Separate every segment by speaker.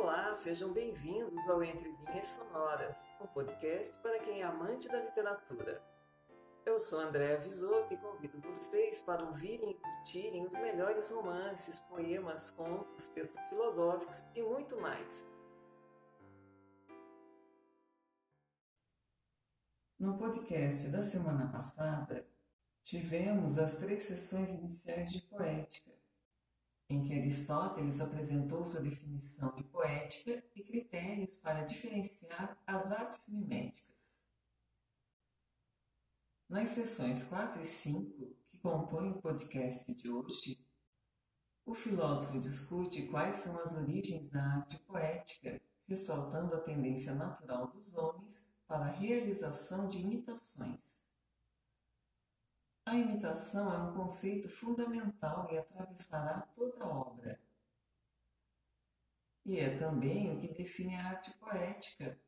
Speaker 1: Olá, sejam bem-vindos ao Entre Linhas Sonoras, um podcast para quem é amante da literatura. Eu sou Andréa Visoto e convido vocês para ouvirem e curtirem os melhores romances, poemas, contos, textos filosóficos e muito mais. No podcast da semana passada, tivemos as três sessões iniciais de poética, em que Aristóteles apresentou sua definição de poética e critérios para diferenciar as artes miméticas. Nas sessões 4 e 5, que compõem o podcast de hoje, o filósofo discute quais são as origens da arte poética, ressaltando a tendência natural dos homens para a realização de imitações. A imitação é um conceito fundamental e atravessará toda a obra. E é também o que define a arte poética,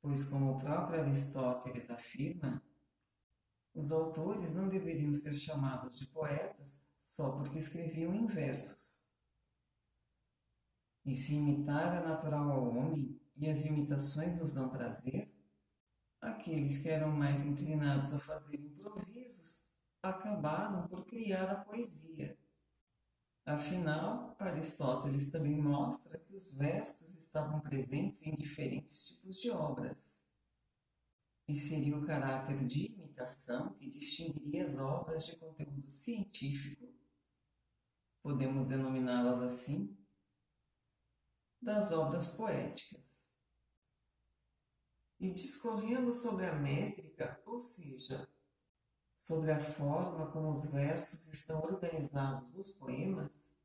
Speaker 1: pois, como o próprio Aristóteles afirma, os autores não deveriam ser chamados de poetas só porque escreviam em versos. E se imitar é natural ao homem e as imitações nos dão prazer, aqueles que eram mais inclinados a fazer acabaram por criar a poesia. Afinal, Aristóteles também mostra que os versos estavam presentes em diferentes tipos de obras. E seria o caráter de imitação que distinguiria as obras de conteúdo científico, podemos denominá-las assim, das obras poéticas e discorrendo sobre a métrica, ou seja, sobre a forma como os versos estão organizados nos poemas,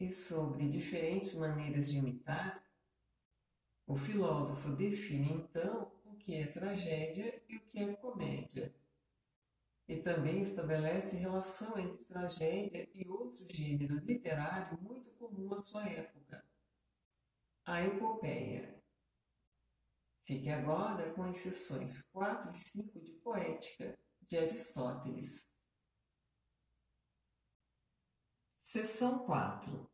Speaker 1: e sobre diferentes maneiras de imitar, o filósofo define então o que é tragédia e o que é comédia. E também estabelece relação entre tragédia e outro gênero literário muito comum à sua época, a epopeia. Fique agora com as sessões 4 e 5 de Poética de Aristóteles. Seção 4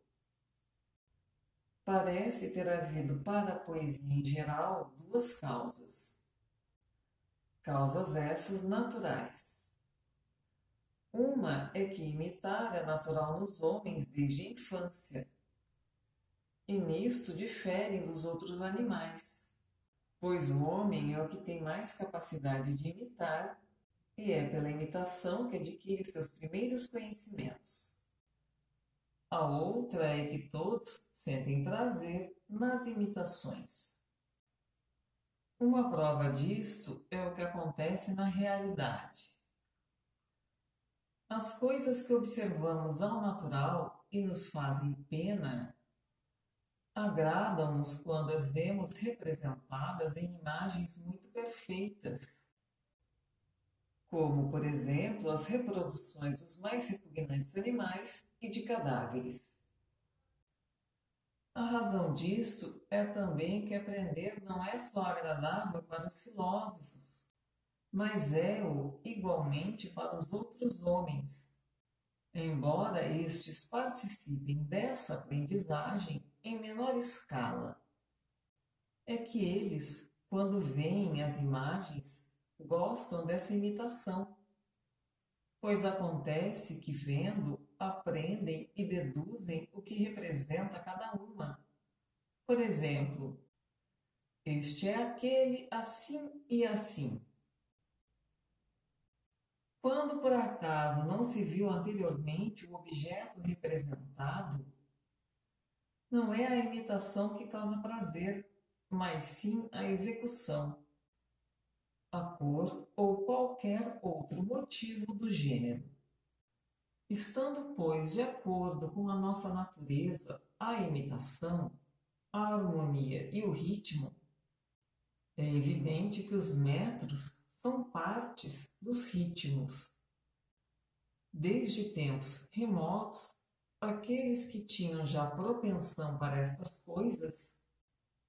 Speaker 1: Parece ter havido para a poesia em geral duas causas. Causas essas naturais. Uma é que imitar é natural nos homens desde a infância, e nisto diferem dos outros animais pois o homem é o que tem mais capacidade de imitar e é pela imitação que adquire os seus primeiros conhecimentos. A outra é que todos sentem prazer nas imitações. Uma prova disto é o que acontece na realidade. As coisas que observamos ao natural e nos fazem pena agradam-nos quando as vemos representadas em imagens muito perfeitas, como, por exemplo, as reproduções dos mais repugnantes animais e de cadáveres. A razão disto é também que aprender não é só agradável para os filósofos, mas é-o igualmente para os outros homens, embora estes participem dessa aprendizagem em menor escala. É que eles, quando veem as imagens, gostam dessa imitação, pois acontece que, vendo, aprendem e deduzem o que representa cada uma. Por exemplo, este é aquele assim e assim. Quando por acaso não se viu anteriormente o objeto representado, não é a imitação que causa prazer, mas sim a execução, a cor ou qualquer outro motivo do gênero. Estando, pois, de acordo com a nossa natureza a imitação, a harmonia e o ritmo, é evidente que os metros são partes dos ritmos. Desde tempos remotos, aqueles que tinham já propensão para estas coisas,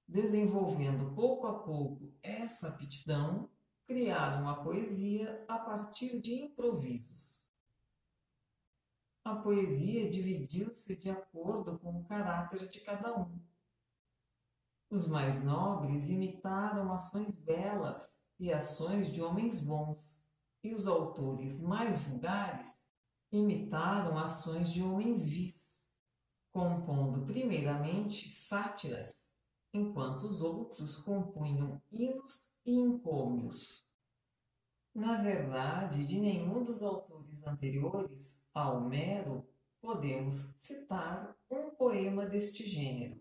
Speaker 1: desenvolvendo pouco a pouco essa aptidão, criaram a poesia a partir de improvisos. A poesia dividiu-se de acordo com o caráter de cada um, Os mais nobres imitaram ações belas e ações de homens bons, e os autores mais vulgares imitaram ações de homens vis, compondo primeiramente sátiras, enquanto os outros compunham hinos e encômios. Na verdade, de nenhum dos autores anteriores a Homero podemos citar um poema deste gênero.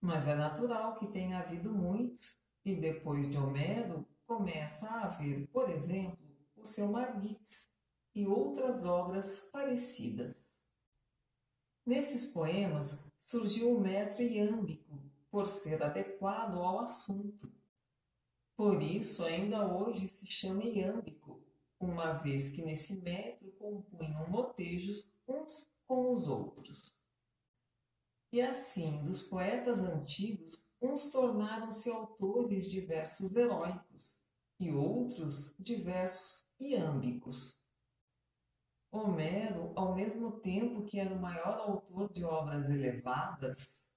Speaker 1: Mas é natural que tenha havido muitos, e depois de Homero começa a haver, por exemplo, o seu Margits e outras obras parecidas. Nesses poemas surgiu o metro iâmbico, por ser adequado ao assunto. Por isso, ainda hoje se chama iâmbico, uma vez que nesse metro compunham motejos uns com os outros. E assim, dos poetas antigos, uns tornaram-se autores de versos heróicos e outros de versos iâmbicos. Homero, ao mesmo tempo que era o maior autor de obras elevadas,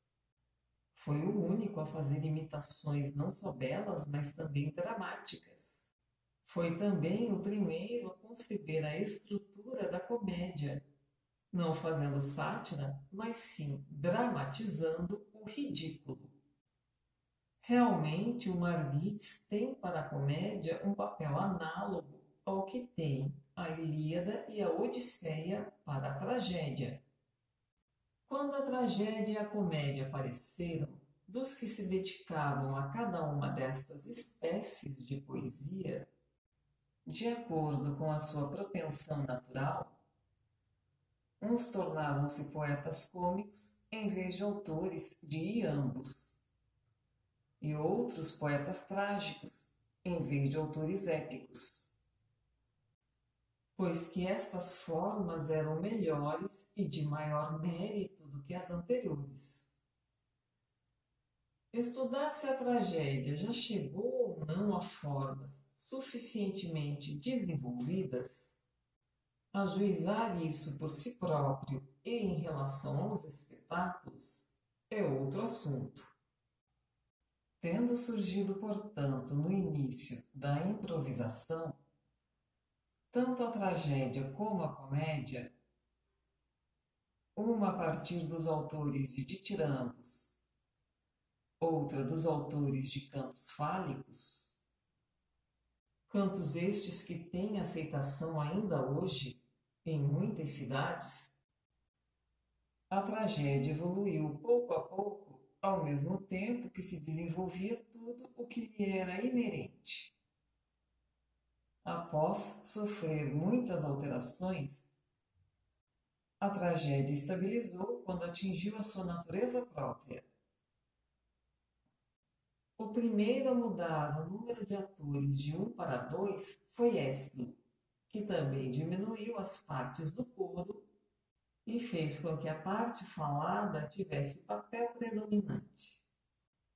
Speaker 1: foi o único a fazer imitações não só belas, mas também dramáticas. Foi também o primeiro a conceber a estrutura da comédia, não fazendo sátira, mas sim dramatizando o ridículo. Realmente, o Margits tem para a comédia um papel análogo ao que tem a Ilíada e a Odisseia para a tragédia. Quando a tragédia e a comédia apareceram, dos que se dedicavam a cada uma destas espécies de poesia, de acordo com a sua propensão natural, uns tornaram-se poetas cômicos em vez de autores de ambos, e outros poetas trágicos em vez de autores épicos pois que estas formas eram melhores e de maior mérito do que as anteriores. Estudar se a tragédia já chegou ou não a formas suficientemente desenvolvidas, ajuizar isso por si próprio e em relação aos espetáculos é outro assunto. Tendo surgido, portanto, no início da improvisação, tanto a tragédia como a comédia, uma a partir dos autores de ditirambos, outra dos autores de cantos fálicos, cantos estes que têm aceitação ainda hoje em muitas cidades, a tragédia evoluiu pouco a pouco, ao mesmo tempo que se desenvolvia tudo o que lhe era inerente após sofrer muitas alterações, a tragédia estabilizou quando atingiu a sua natureza própria. O primeiro a mudar o número de atores de um para dois foi Ésquilo, que também diminuiu as partes do coro e fez com que a parte falada tivesse papel predominante.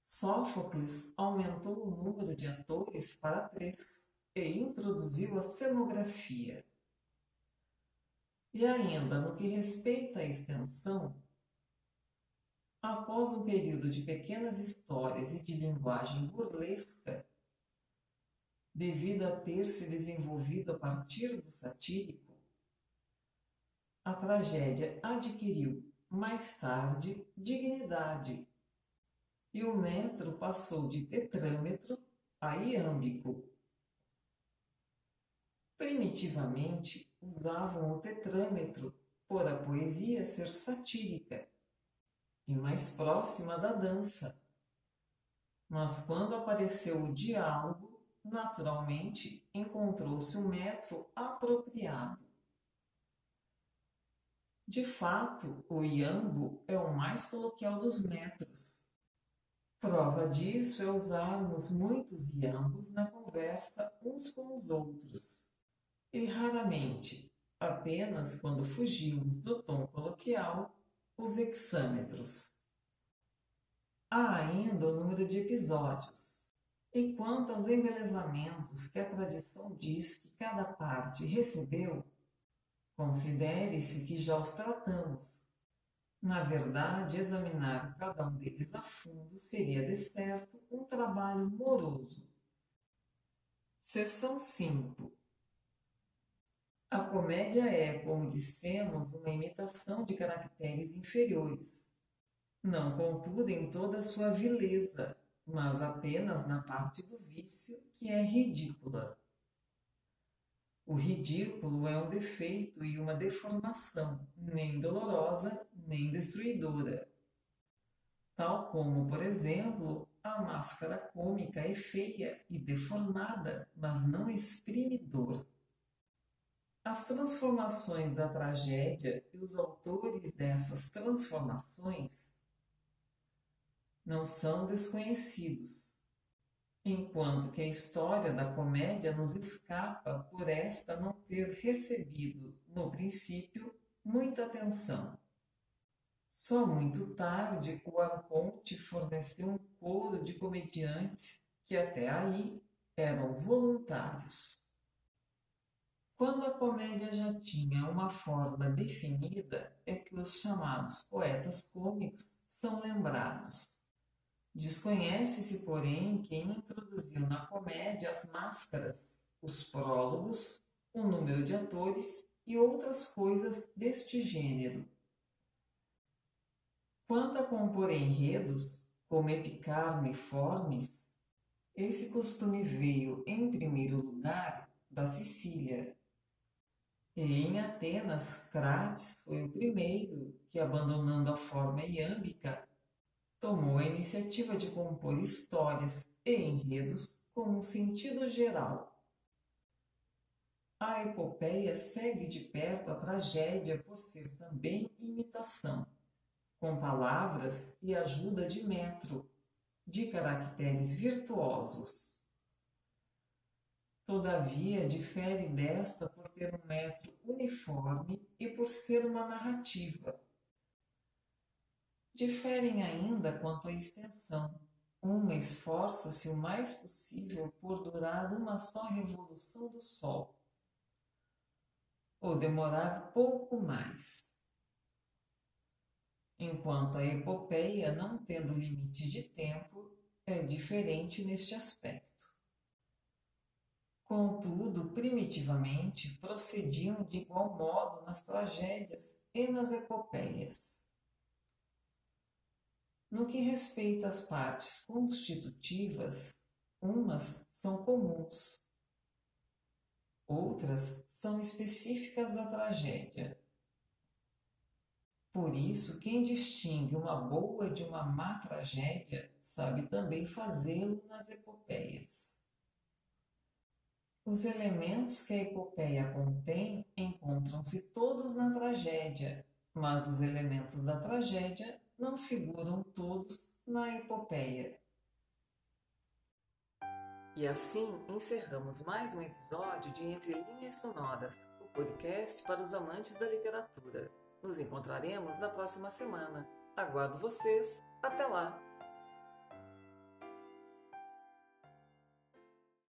Speaker 1: Sófocles aumentou o número de atores para três e introduziu a cenografia. E ainda no que respeita à extensão, após um período de pequenas histórias e de linguagem burlesca, devido a ter se desenvolvido a partir do satírico, a tragédia adquiriu, mais tarde, dignidade, e o metro passou de tetrâmetro a iâmbico primitivamente usavam o tetrâmetro por a poesia ser satírica e mais próxima da dança. Mas quando apareceu o diálogo, naturalmente encontrou-se um metro apropriado. De fato, o iambo é o mais coloquial dos metros. Prova disso é usarmos muitos iambos na conversa uns com os outros e raramente, apenas quando fugimos do tom coloquial, os hexâmetros. Há ainda o número de episódios. E aos embelezamentos que a tradição diz que cada parte recebeu, considere-se que já os tratamos, Na verdade, examinar cada um deles a fundo seria, de certo, um trabalho moroso. Seção 5 A comédia é, como dissemos, uma imitação de caracteres inferiores. Não, contudo, em toda a sua vileza, mas apenas na parte do vício que é ridícula. O ridículo é um defeito e uma deformação, nem dolorosa, nem destruidora. Tal como, por exemplo, a máscara cômica é feia e deformada, mas não exprime dor. As transformações da tragédia e os autores dessas transformações não são desconhecidos enquanto que a história da comédia nos escapa por esta não ter recebido, no princípio, muita atenção. Só muito tarde o Arconte forneceu um coro de comediantes que até aí eram voluntários. Quando a comédia já tinha uma forma definida, é que os chamados poetas cômicos são lembrados. Desconhece-se, porém, quem introduziu na comédia as máscaras, os prólogos, o número de atores e outras coisas deste gênero. Quanto a compor enredos, como epicarmiformes, esse costume veio, em primeiro lugar, da Sicília. E em Atenas, Crates foi o primeiro que, abandonando a forma iâmbica, tomou a iniciativa de compor histórias e enredos com um sentido geral. A epopeia segue de perto a tragédia por ser também imitação, com palavras e ajuda de metro, de caracteres virtuosos. Todavia, difere desta ter um metro uniforme e por ser uma narrativa, Diferem ainda quanto à extensão. Uma esforça-se o mais possível por durar uma só revolução do Sol, ou demorar pouco mais. Enquanto a epopeia, não tendo limite de tempo, é diferente neste aspecto. Contudo, primitivamente, procediam de igual modo nas tragédias e nas epopeias. No que respeita às partes constitutivas, umas são comuns, outras são específicas da tragédia. Por isso, quem distingue uma boa de uma má tragédia sabe também fazê-lo nas epopeias. Os elementos que a epopeia contém encontram-se todos na tragédia, mas os elementos da tragédia não figuram todos na epopeia. E assim encerramos mais um episódio de Entre Linhas Sonoras, o podcast para os amantes da literatura. Nos encontraremos na próxima semana. Aguardo vocês. Até lá!